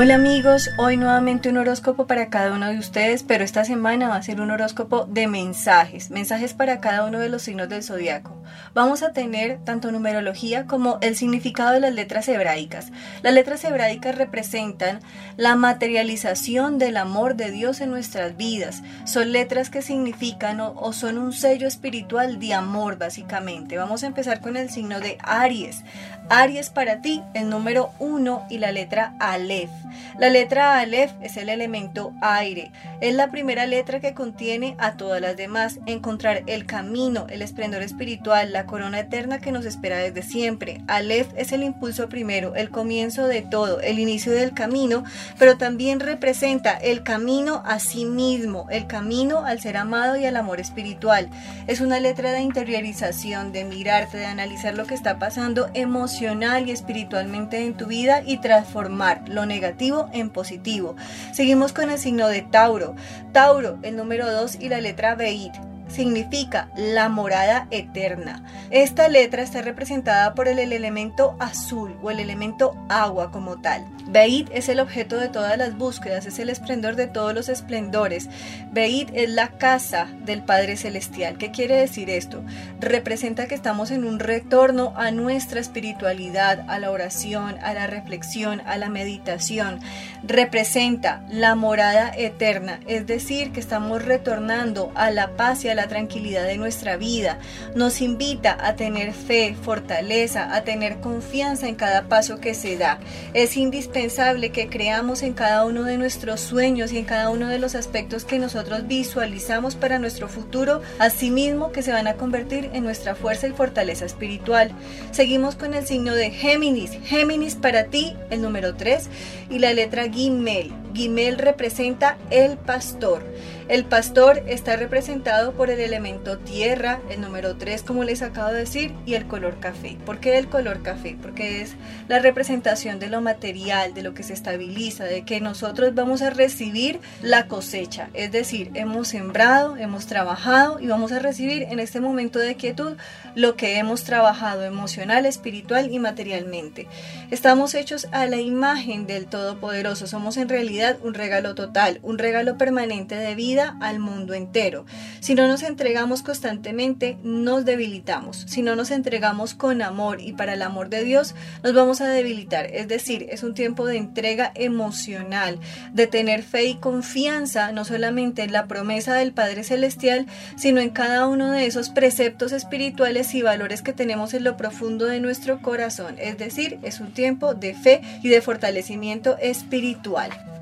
Hola amigos, hoy nuevamente un horóscopo para cada uno de ustedes, pero esta semana va a ser un horóscopo de mensajes, mensajes para cada uno de los signos del zodiaco. Vamos a tener tanto numerología como el significado de las letras hebraicas. Las letras hebraicas representan la materialización del amor de Dios en nuestras vidas. Son letras que significan o, son un sello espiritual de amor básicamente. Vamos a empezar con el signo de Aries. Aries para ti, el número 1 y la letra Aleph. La letra Aleph es el elemento aire. Es la primera letra que contiene a todas las demás. Encontrar el camino, el esplendor espiritual, la corona eterna que nos espera desde siempre. Aleph es el impulso primero, el comienzo de todo, el inicio del camino, pero también representa el camino a sí mismo, el camino al ser amado y al amor espiritual. Es una letra de interiorización, de mirarte, de analizar lo que está pasando emocional y espiritualmente en tu vida y transformar lo negativo en positivo. Seguimos con el signo de Tauro. Tauro, el número 2 y la letra Beit significa la morada eterna. Esta letra está representada por el, elemento azul o el elemento agua como tal. Beit es el objeto de todas las búsquedas, es el esplendor de todos los esplendores. Beit es la casa del Padre Celestial. ¿Qué quiere decir esto? Representa que estamos en un retorno a nuestra espiritualidad, a la oración, a la reflexión, a la meditación. Representa la morada eterna, es decir, que estamos retornando a la paz y a la tranquilidad de nuestra vida. Nos invita a tener fe, fortaleza, a tener confianza en cada paso que se da. Es indispensable que creamos en cada uno de nuestros sueños y en cada uno de los aspectos que nosotros visualizamos para nuestro futuro, asimismo que se van a convertir en nuestra fuerza y fortaleza espiritual. Seguimos con el signo de Géminis. Géminis para ti, el número 3 y la letra Gimel. Gimel representa el pastor. El pastor está representado por el elemento tierra, el número 3 como les acabo de decir, y el color café. ¿Por qué el color café? Porque es la representación de lo material, de lo que se estabiliza, de que nosotros vamos a recibir la cosecha. Es decir, hemos sembrado, hemos trabajado y vamos a recibir en este momento de quietud lo que hemos trabajado emocional, espiritual y materialmente. Estamos hechos a la imagen del Todopoderoso. Somos en realidad un regalo total, un regalo permanente de vida al mundo entero. Si no nos entregamos constantemente, nos debilitamos. Si no nos entregamos con amor y para el amor de Dios, nos vamos a debilitar. Es decir, es un tiempo de entrega emocional, de tener fe y confianza, no solamente en la promesa del Padre Celestial, sino en cada uno de esos preceptos espirituales y valores que tenemos en lo profundo de nuestro corazón. Es decir, es un tiempo de fe y de fortalecimiento espiritual.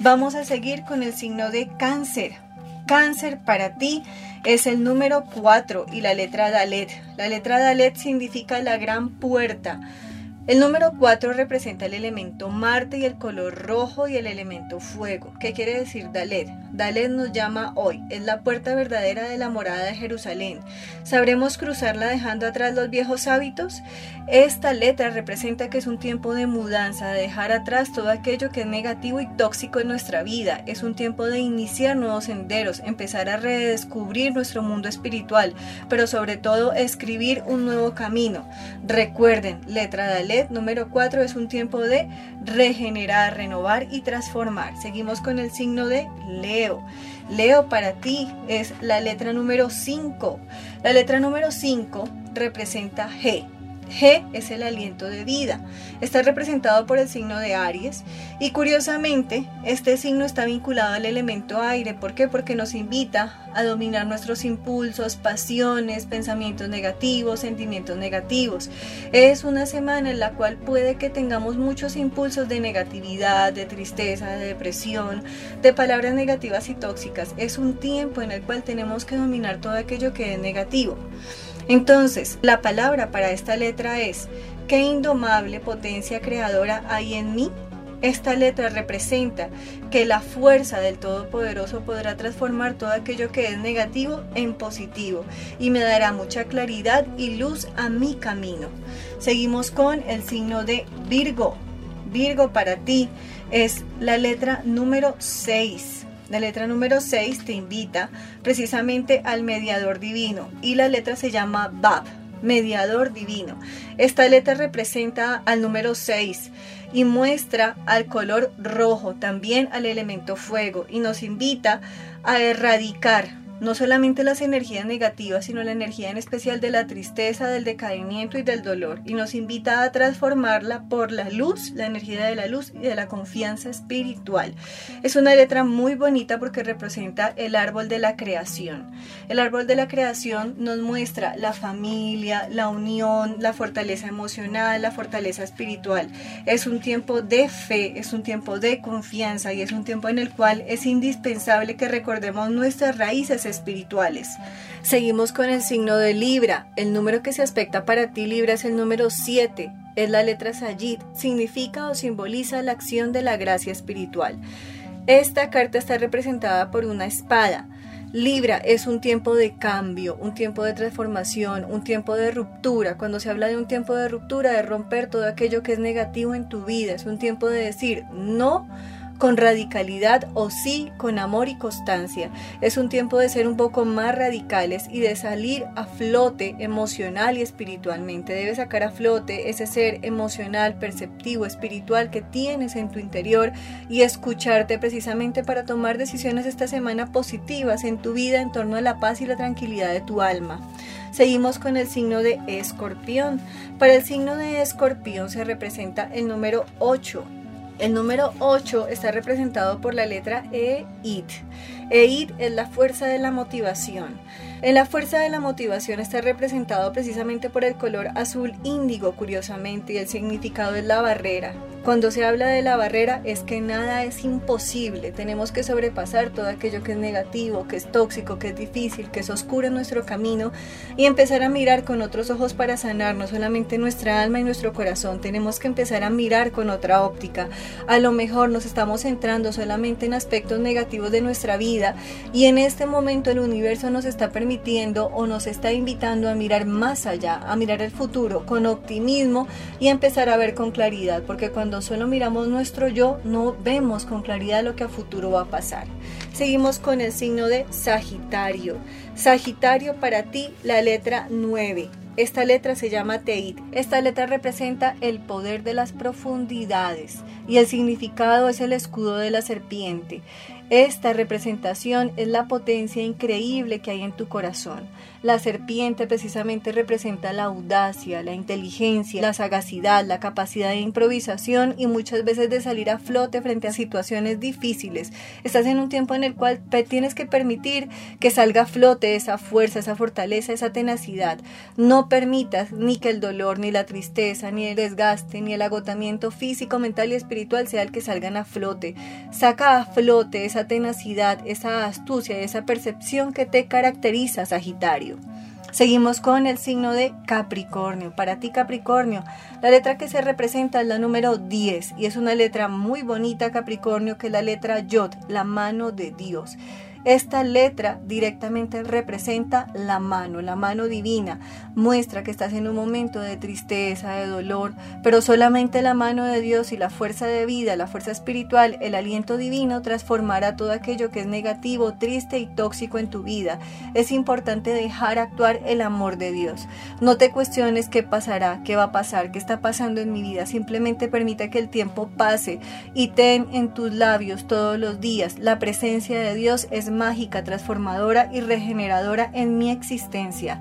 Vamos a seguir con el signo de cáncer. Cáncer para ti es el número 4 y la letra Dalet. La letra Dalet significa la gran puerta el número 4 representa el elemento Marte y el color rojo y el elemento fuego. ¿Qué quiere decir Dalet? Dalet nos llama hoy, es la puerta verdadera de la morada de Jerusalén. ¿Sabremos cruzarla dejando atrás los viejos hábitos? Esta letra representa que es un tiempo de mudanza, de dejar atrás todo aquello que es negativo y tóxico en nuestra vida. Es un tiempo de iniciar nuevos senderos, empezar a redescubrir nuestro mundo espiritual, pero sobre todo escribir un nuevo camino. Recuerden, letra Dalet número 4 es un tiempo de regenerar, renovar y transformar. Seguimos con el signo de Leo. Leo para ti es la letra número 5. La letra número 5 representa G. G es el aliento de vida. Está representado por el signo de Aries y curiosamente este signo está vinculado al elemento aire. ¿Por qué? Porque nos invita a dominar nuestros impulsos, pasiones, pensamientos negativos, sentimientos negativos. Es una semana en la cual puede que tengamos muchos impulsos de negatividad, de tristeza, de depresión, de palabras negativas y tóxicas. Es un tiempo en el cual tenemos que dominar todo aquello que es negativo. Entonces, la palabra para esta letra es, ¿qué indomable potencia creadora hay en mí? Esta letra representa que la fuerza del Todopoderoso podrá transformar todo aquello que es negativo en positivo y me dará mucha claridad y luz a mi camino. Seguimos con el signo de Virgo. Virgo para ti es la letra número 6. La letra número 6 te invita precisamente al mediador divino y la letra se llama Bab, mediador divino. Esta letra representa al número 6 y muestra al color rojo, también al elemento fuego y nos invita a erradicar no solamente las energías negativas, sino la energía en especial de la tristeza, del decaimiento y del dolor, y nos invita a transformarla por la luz, la energía de la luz y de la confianza espiritual. Es una letra muy bonita porque representa el árbol de la creación. El árbol de la creación nos muestra la familia, la unión, la fortaleza emocional, la fortaleza espiritual. Es un tiempo de fe, es un tiempo de confianza y es un tiempo en el cual es indispensable que recordemos nuestras raíces espirituales. Seguimos con el signo de Libra. El número que se aspecta para ti, Libra, es el número 7. Es la letra Sayid. Significa o simboliza la acción de la gracia espiritual. Esta carta está representada por una espada. Libra es un tiempo de cambio, un tiempo de transformación, un tiempo de ruptura. Cuando se habla de un tiempo de ruptura, de romper todo aquello que es negativo en tu vida, es un tiempo de decir no con radicalidad o sí con amor y constancia. Es un tiempo de ser un poco más radicales y de salir a flote emocional y espiritualmente. Debes sacar a flote ese ser emocional, perceptivo, espiritual que tienes en tu interior y escucharte precisamente para tomar decisiones esta semana positivas en tu vida en torno a la paz y la tranquilidad de tu alma. Seguimos con el signo de escorpión. Para el signo de escorpión se representa el número 8 el número 8 está representado por la letra E, IT. E-IT es la fuerza de la motivación. En la fuerza de la motivación está representado precisamente por el color azul índigo, curiosamente, y el significado es la barrera. Cuando se habla de la barrera es que nada es imposible, tenemos que sobrepasar todo aquello que es negativo, que es tóxico, que es difícil, que es oscuro en nuestro camino y empezar a mirar con otros ojos para sanar no solamente nuestra alma y nuestro corazón, tenemos que empezar a mirar con otra óptica. A lo mejor nos estamos centrando solamente en aspectos negativos de nuestra vida y en este momento el universo nos está permitiendo o nos está invitando a mirar más allá, a mirar el futuro con optimismo y empezar a ver con claridad, porque cuando solo miramos nuestro yo, no vemos con claridad lo que a futuro va a pasar. Seguimos con el signo de Sagitario. Sagitario para ti, la letra 9. Esta letra se llama Teit. Esta letra representa el poder de las profundidades y el significado es el escudo de la serpiente. Esta representación es la potencia increíble que hay en tu corazón. La serpiente precisamente representa la audacia, la inteligencia, la sagacidad, la capacidad de improvisación y muchas veces de salir a flote frente a situaciones difíciles. Estás en un tiempo en el cual tienes que permitir que salga a flote esa fuerza, esa fortaleza, esa tenacidad. No permitas ni que el dolor, ni la tristeza, ni el desgaste, ni el agotamiento físico, mental y espiritual sea el que salgan a flote. Saca a flote esa tenacidad, esa astucia, esa percepción que te caracteriza, Sagitario. Seguimos con el signo de Capricornio. Para ti Capricornio, la letra que se representa es la número 10 y es una letra muy bonita Capricornio que es la letra Yod, la mano de Dios. Esta letra directamente representa la mano, la mano divina. Muestra que estás en un momento de tristeza, de dolor, pero solamente la mano de Dios y la fuerza de vida, la fuerza espiritual, el aliento divino transformará todo aquello que es negativo, triste y tóxico en tu vida. Es importante dejar actuar el amor de Dios. No te cuestiones qué pasará, qué va a pasar, qué está pasando en mi vida. Simplemente permita que el tiempo pase y ten en tus labios todos los días. La presencia de Dios es mágica, transformadora y regeneradora en mi existencia.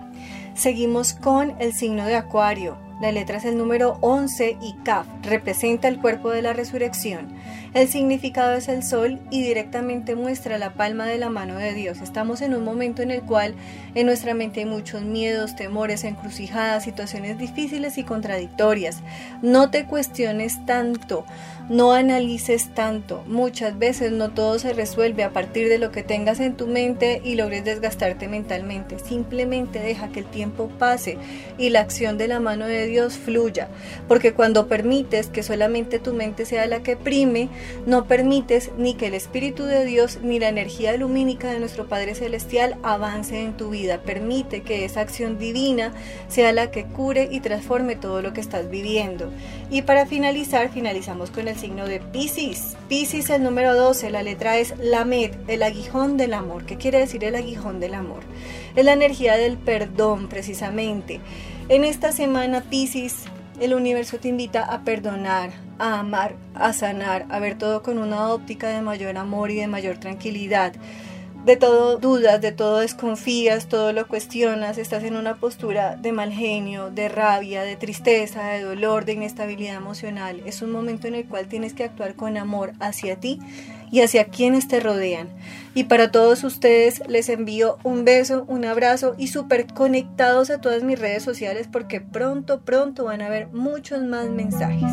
Seguimos con el signo de Acuario. La letra es el número 11 y Kaf representa el cuerpo de la resurrección. El significado es el sol y directamente muestra la palma de la mano de Dios. Estamos en un momento en el cual en nuestra mente hay muchos miedos, temores, encrucijadas, situaciones difíciles y contradictorias. No te cuestiones tanto, no analices tanto. Muchas veces no todo se resuelve a partir de lo que tengas en tu mente y logres desgastarte mentalmente. Simplemente deja que el tiempo pase y la acción de la mano de Dios fluya. Porque cuando permites que solamente tu mente sea la que prime, no permites ni que el Espíritu de Dios ni la energía lumínica de nuestro Padre Celestial avance en tu vida. Permite que esa acción divina sea la que cure y transforme todo lo que estás viviendo. Y para finalizar, finalizamos con el signo de Pisces. Pisces, el número 12, la letra es Lamed, el aguijón del amor. ¿Qué quiere decir el aguijón del amor? Es la energía del perdón, precisamente. En esta semana, Pisces, el universo te invita a perdonar, a amar, a sanar, a ver todo con una óptica de mayor amor y de mayor tranquilidad de todo dudas, de todo desconfías, todo lo cuestionas, estás en una postura de mal genio, de rabia, de tristeza, de dolor, de inestabilidad emocional. Es un momento en el cual tienes que actuar con amor hacia ti y hacia quienes te rodean. Y para todos ustedes les envío un beso, un abrazo y súper conectados a todas mis redes sociales porque pronto, pronto van a ver muchos más mensajes.